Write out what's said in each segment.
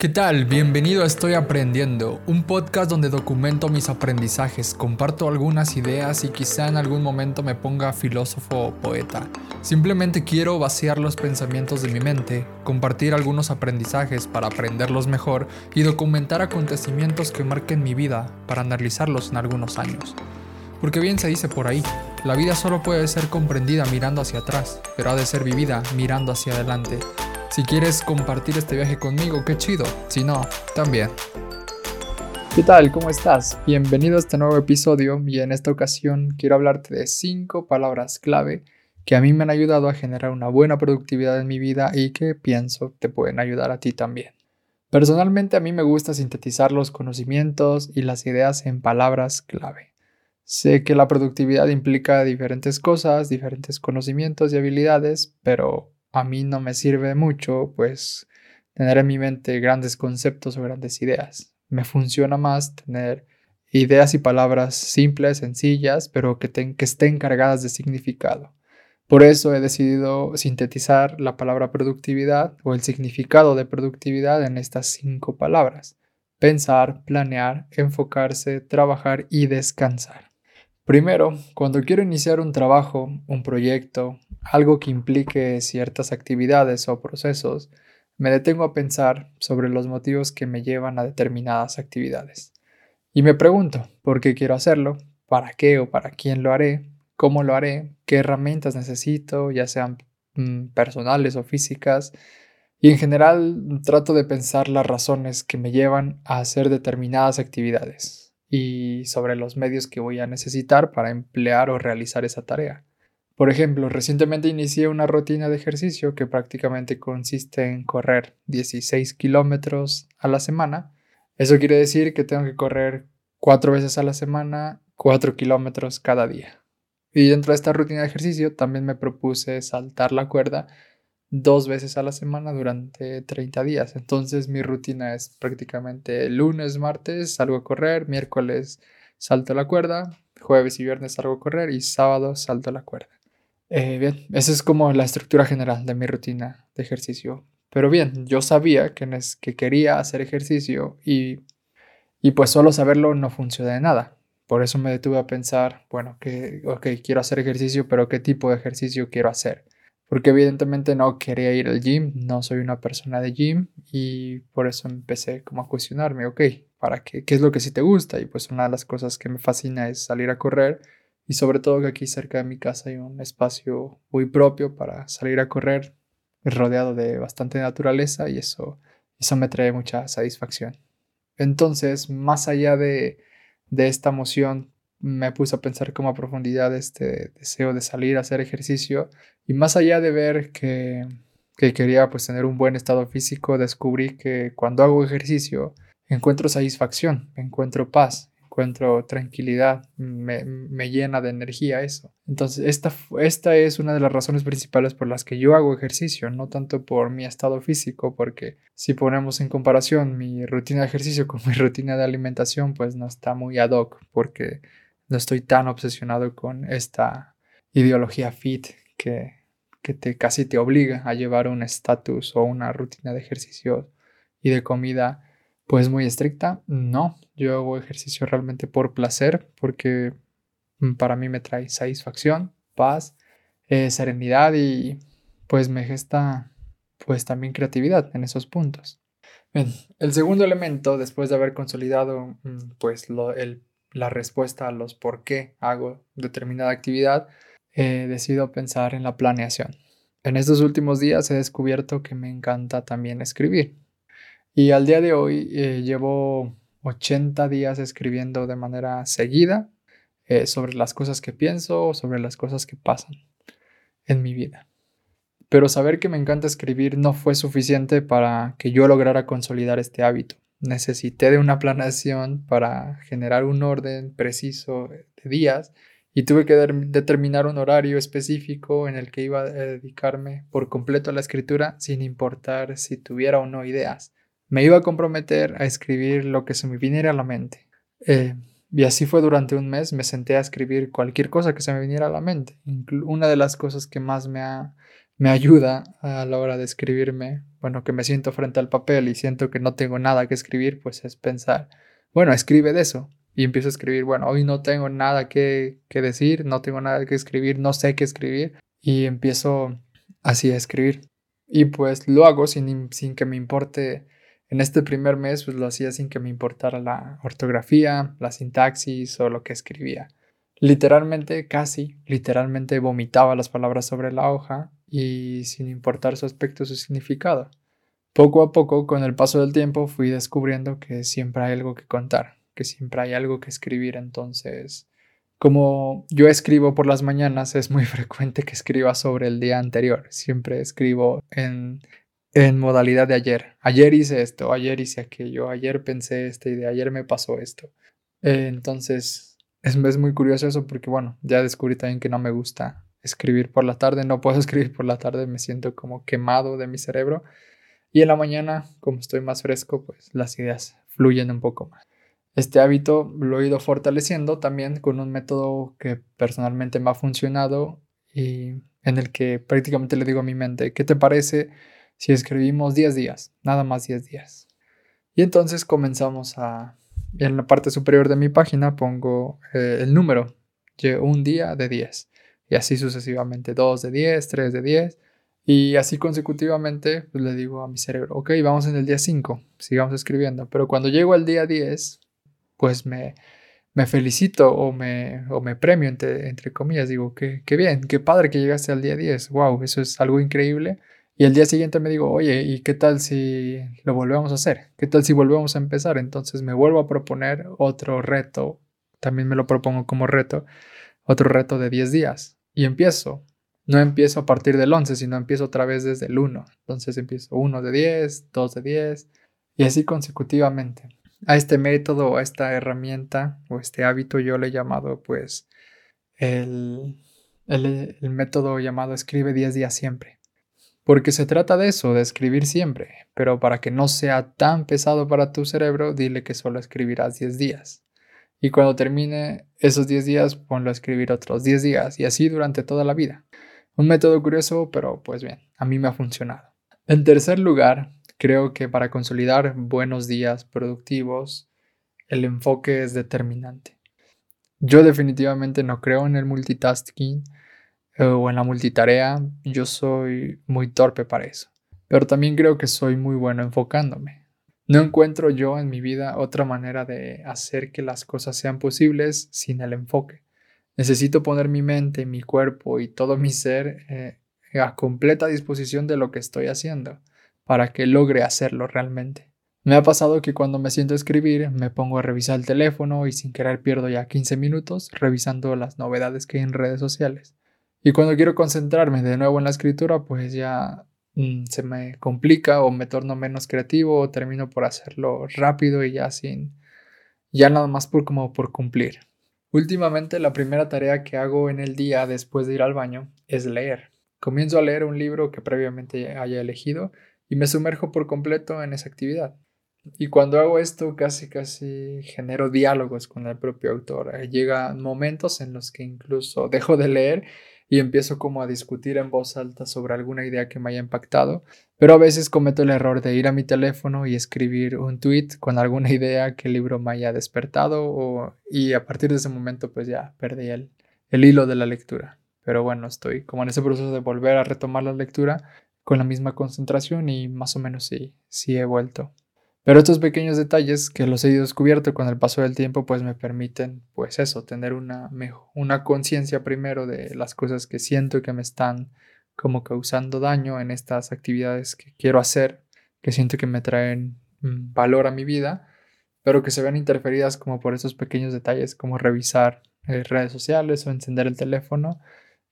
¿Qué tal? Bienvenido a Estoy Aprendiendo, un podcast donde documento mis aprendizajes, comparto algunas ideas y quizá en algún momento me ponga filósofo o poeta. Simplemente quiero vaciar los pensamientos de mi mente, compartir algunos aprendizajes para aprenderlos mejor y documentar acontecimientos que marquen mi vida para analizarlos en algunos años. Porque bien se dice por ahí, la vida solo puede ser comprendida mirando hacia atrás, pero ha de ser vivida mirando hacia adelante. Si quieres compartir este viaje conmigo, qué chido. Si no, también. ¿Qué tal? ¿Cómo estás? Bienvenido a este nuevo episodio y en esta ocasión quiero hablarte de 5 palabras clave que a mí me han ayudado a generar una buena productividad en mi vida y que pienso te pueden ayudar a ti también. Personalmente a mí me gusta sintetizar los conocimientos y las ideas en palabras clave. Sé que la productividad implica diferentes cosas, diferentes conocimientos y habilidades, pero a mí no me sirve mucho, pues, tener en mi mente grandes conceptos o grandes ideas. Me funciona más tener ideas y palabras simples, sencillas, pero que, que estén cargadas de significado. Por eso he decidido sintetizar la palabra productividad o el significado de productividad en estas cinco palabras. Pensar, planear, enfocarse, trabajar y descansar. Primero, cuando quiero iniciar un trabajo, un proyecto, algo que implique ciertas actividades o procesos, me detengo a pensar sobre los motivos que me llevan a determinadas actividades. Y me pregunto, ¿por qué quiero hacerlo? ¿Para qué o para quién lo haré? ¿Cómo lo haré? ¿Qué herramientas necesito, ya sean mm, personales o físicas? Y en general trato de pensar las razones que me llevan a hacer determinadas actividades y sobre los medios que voy a necesitar para emplear o realizar esa tarea. Por ejemplo, recientemente inicié una rutina de ejercicio que prácticamente consiste en correr 16 kilómetros a la semana. Eso quiere decir que tengo que correr cuatro veces a la semana, 4 kilómetros cada día. Y dentro de esta rutina de ejercicio también me propuse saltar la cuerda dos veces a la semana durante 30 días. Entonces mi rutina es prácticamente lunes, martes salgo a correr, miércoles salto la cuerda, jueves y viernes salgo a correr y sábado salto la cuerda. Eh, bien, esa es como la estructura general de mi rutina de ejercicio. Pero bien, yo sabía que, que quería hacer ejercicio y, y pues solo saberlo no funciona de nada. Por eso me detuve a pensar, bueno, que, ok, quiero hacer ejercicio, pero ¿qué tipo de ejercicio quiero hacer? Porque evidentemente no quería ir al gym, no soy una persona de gym y por eso empecé como a cuestionarme, ok, ¿para qué? ¿Qué es lo que sí te gusta? Y pues una de las cosas que me fascina es salir a correr y sobre todo que aquí cerca de mi casa hay un espacio muy propio para salir a correr, rodeado de bastante naturaleza y eso, eso me trae mucha satisfacción. Entonces, más allá de, de esta emoción, me puse a pensar como a profundidad este deseo de salir a hacer ejercicio y más allá de ver que, que quería pues tener un buen estado físico, descubrí que cuando hago ejercicio encuentro satisfacción, encuentro paz, encuentro tranquilidad, me, me, llena de energía eso. Entonces, esta, esta es una de las razones principales por las que yo hago ejercicio, no tanto por mi estado físico, porque si ponemos en comparación mi rutina de ejercicio con mi rutina de alimentación, pues no está muy ad hoc, porque no estoy tan obsesionado con esta ideología fit que, que te, casi te obliga a llevar un estatus o una rutina de ejercicio y de comida pues muy estricta. No, yo hago ejercicio realmente por placer, porque mm, para mí me trae satisfacción, paz, eh, serenidad y pues me gesta pues también creatividad en esos puntos. El segundo elemento, después de haber consolidado mm, pues la respuesta a los por qué hago determinada actividad, he decidido pensar en la planeación. En estos últimos días he descubierto que me encanta también escribir. Y al día de hoy eh, llevo 80 días escribiendo de manera seguida eh, sobre las cosas que pienso o sobre las cosas que pasan en mi vida. Pero saber que me encanta escribir no fue suficiente para que yo lograra consolidar este hábito. Necesité de una planeación para generar un orden preciso de días y tuve que determinar un horario específico en el que iba a dedicarme por completo a la escritura sin importar si tuviera o no ideas. Me iba a comprometer a escribir lo que se me viniera a la mente. Eh, y así fue durante un mes, me senté a escribir cualquier cosa que se me viniera a la mente. una de las cosas que más me ha, me ayuda a la hora de escribirme, bueno, que me siento frente al papel y siento que no tengo nada que escribir, pues es pensar, bueno, escribe de eso. Y empiezo a escribir, bueno, hoy no tengo nada que, que decir, no tengo nada que escribir, no sé qué escribir. Y empiezo así a escribir. Y pues lo hago sin, sin que me importe en este primer mes pues lo hacía sin que me importara la ortografía, la sintaxis o lo que escribía. Literalmente, casi, literalmente vomitaba las palabras sobre la hoja y sin importar su aspecto o su significado. Poco a poco, con el paso del tiempo, fui descubriendo que siempre hay algo que contar, que siempre hay algo que escribir. Entonces, como yo escribo por las mañanas, es muy frecuente que escriba sobre el día anterior. Siempre escribo en modalidad de ayer. Ayer hice esto, ayer hice aquello, ayer pensé esta idea, ayer me pasó esto. Eh, entonces, es, es muy curioso eso porque, bueno, ya descubrí también que no me gusta escribir por la tarde, no puedo escribir por la tarde, me siento como quemado de mi cerebro. Y en la mañana, como estoy más fresco, pues las ideas fluyen un poco más. Este hábito lo he ido fortaleciendo también con un método que personalmente me ha funcionado y en el que prácticamente le digo a mi mente, ¿qué te parece si escribimos 10 días, nada más 10 días. Y entonces comenzamos a, en la parte superior de mi página pongo eh, el número, un día de 10. Y así sucesivamente, 2 de 10, 3 de 10. Y así consecutivamente pues, le digo a mi cerebro, ok, vamos en el día 5, sigamos escribiendo. Pero cuando llego al día 10, pues me, me felicito o me, o me premio, entre, entre comillas. Digo, qué, qué bien, qué padre que llegaste al día 10. Wow, eso es algo increíble. Y el día siguiente me digo, oye, ¿y qué tal si lo volvemos a hacer? ¿Qué tal si volvemos a empezar? Entonces me vuelvo a proponer otro reto, también me lo propongo como reto, otro reto de 10 días. Y empiezo. No empiezo a partir del 11, sino empiezo otra vez desde el 1. Entonces empiezo 1 de 10, 2 de 10 y así consecutivamente. A este método, a esta herramienta o este hábito yo le he llamado pues el, el, método llamado escribe 10 días siempre. Porque se trata de eso, de escribir siempre, pero para que no sea tan pesado para tu cerebro, dile que solo escribirás 10 días. Y cuando termine esos 10 días, ponlo a escribir otros 10 días y así durante toda la vida. Un método curioso, pero pues bien, a mí me ha funcionado. En tercer lugar, creo que para consolidar buenos días productivos, el enfoque es determinante. Yo definitivamente no creo en el multitasking o en la multitarea, yo soy muy torpe para eso. Pero también creo que soy muy bueno enfocándome. No encuentro yo en mi vida otra manera de hacer que las cosas sean posibles sin el enfoque. Necesito poner mi mente, mi cuerpo y todo mi ser eh, a completa disposición de lo que estoy haciendo para que logre hacerlo realmente. Me ha pasado que cuando me siento a escribir me pongo a revisar el teléfono y sin querer pierdo ya 15 minutos revisando las novedades que hay en redes sociales. Y cuando quiero concentrarme de nuevo en la escritura, pues ya mm, se me complica o me torno menos creativo o termino por hacerlo rápido y ya sin, ya nada más por como por cumplir. Últimamente la primera tarea que hago en el día después de ir al baño es leer. Comienzo a leer un libro que previamente haya elegido y me sumerjo por completo en esa actividad. Y cuando hago esto casi casi genero diálogos con el propio autor. Llegan momentos en los que incluso dejo de leer y empiezo como a discutir en voz alta sobre alguna idea que me haya impactado, pero a veces cometo el error de ir a mi teléfono y escribir un tweet con alguna idea que el libro me haya despertado y a partir de ese momento pues ya perdí el, el hilo de la lectura. Pero bueno, estoy como en ese proceso de volver a retomar la lectura con la misma concentración y más o menos sí, sí he vuelto. Pero estos pequeños detalles que los he descubierto con el paso del tiempo pues me permiten pues eso, tener una, una conciencia primero de las cosas que siento que me están como causando daño en estas actividades que quiero hacer, que siento que me traen mm, valor a mi vida, pero que se ven interferidas como por esos pequeños detalles como revisar eh, redes sociales o encender el teléfono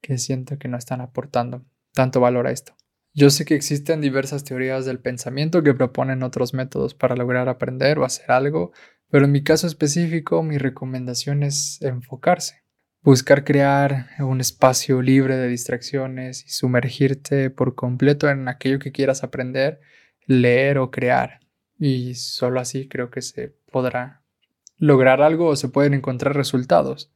que siento que no están aportando tanto valor a esto. Yo sé que existen diversas teorías del pensamiento que proponen otros métodos para lograr aprender o hacer algo, pero en mi caso específico mi recomendación es enfocarse. Buscar crear un espacio libre de distracciones y sumergirte por completo en aquello que quieras aprender, leer o crear. Y solo así creo que se podrá lograr algo o se pueden encontrar resultados.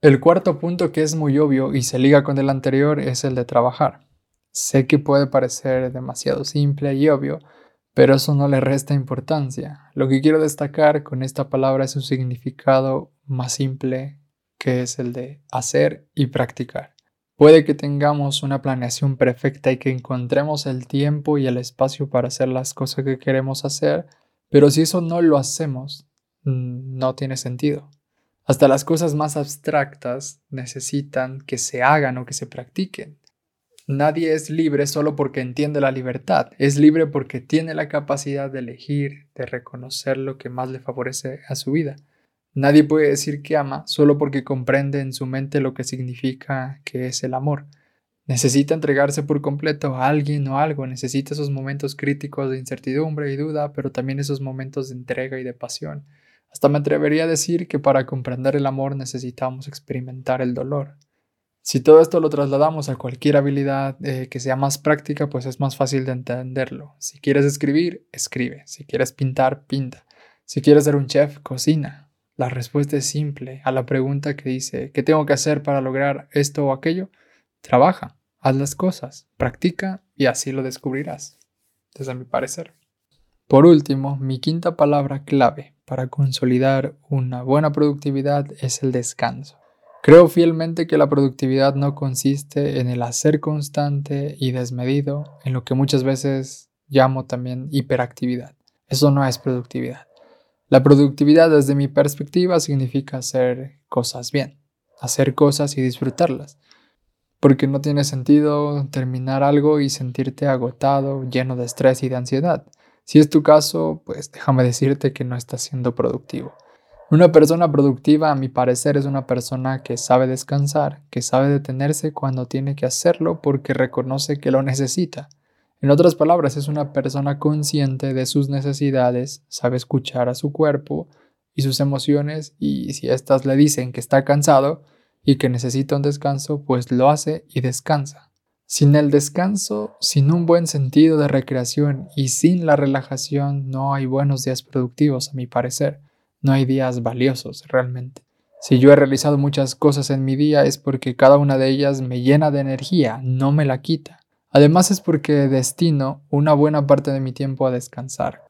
El cuarto punto que es muy obvio y se liga con el anterior es el de trabajar. Sé que puede parecer demasiado simple y obvio, pero eso no le resta importancia. Lo que quiero destacar con esta palabra es su significado más simple, que es el de hacer y practicar. Puede que tengamos una planeación perfecta y que encontremos el tiempo y el espacio para hacer las cosas que queremos hacer, pero si eso no lo hacemos, mm, no tiene sentido. Hasta las cosas más abstractas necesitan que se hagan o que se practiquen. Nadie es libre solo porque entiende la libertad, es libre porque tiene la capacidad de elegir, de reconocer lo que más le favorece a su vida. Nadie puede decir que ama solo porque comprende en su mente lo que significa que es el amor. Necesita entregarse por completo a alguien o algo, necesita esos momentos críticos de incertidumbre y duda, pero también esos momentos de entrega y de pasión. Hasta me atrevería a decir que para comprender el amor necesitamos experimentar el dolor. Si todo esto lo trasladamos a cualquier habilidad eh, que sea más práctica, pues es más fácil de entenderlo. Si quieres escribir, escribe. Si quieres pintar, pinta. Si quieres ser un chef, cocina. La respuesta es simple a la pregunta que dice, ¿qué tengo que hacer para lograr esto o aquello? Trabaja, haz las cosas, practica y así lo descubrirás, desde mi parecer. Por último, mi quinta palabra clave para consolidar una buena productividad es el descanso. Creo fielmente que la productividad no consiste en el hacer constante y desmedido, en lo que muchas veces llamo también hiperactividad. Eso no es productividad. La productividad desde mi perspectiva significa hacer cosas bien, hacer cosas y disfrutarlas, porque no tiene sentido terminar algo y sentirte agotado, lleno de estrés y de ansiedad. Si es tu caso, pues déjame decirte que no estás siendo productivo. Una persona productiva, a mi parecer, es una persona que sabe descansar, que sabe detenerse cuando tiene que hacerlo porque reconoce que lo necesita en otras palabras, es una persona consciente de sus necesidades, sabe escuchar a su cuerpo y sus emociones y si éstas le dicen que está cansado y que necesita un descanso, pues lo hace y descansa. Sin el descanso, sin un buen sentido de recreación y sin la relajación no hay buenos días productivos, a mi parecer. No hay días valiosos realmente. Si yo he realizado muchas cosas en mi día es porque cada una de ellas me llena de energía, no me la quita. Además es porque destino una buena parte de mi tiempo a descansar.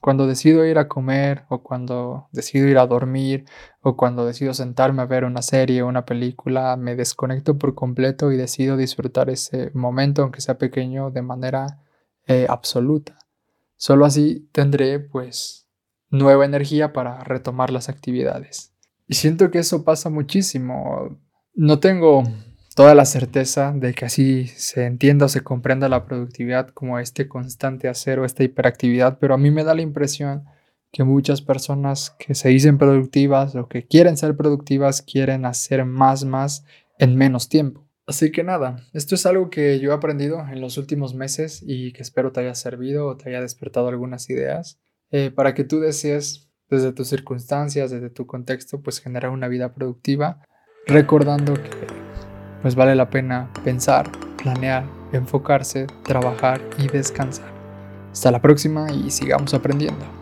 Cuando decido ir a comer o cuando decido ir a dormir o cuando decido sentarme a ver una serie o una película, me desconecto por completo y decido disfrutar ese momento, aunque sea pequeño, de manera eh, absoluta. Solo así tendré pues nueva energía para retomar las actividades. Y siento que eso pasa muchísimo. No tengo toda la certeza de que así se entienda o se comprenda la productividad como este constante hacer o esta hiperactividad, pero a mí me da la impresión que muchas personas que se dicen productivas o que quieren ser productivas quieren hacer más, más en menos tiempo. Así que nada, esto es algo que yo he aprendido en los últimos meses y que espero te haya servido o te haya despertado algunas ideas eh, para que tú desees desde tus circunstancias, desde tu contexto, pues generar una vida productiva, recordando que pues vale la pena pensar, planear, enfocarse, trabajar y descansar. Hasta la próxima y sigamos aprendiendo.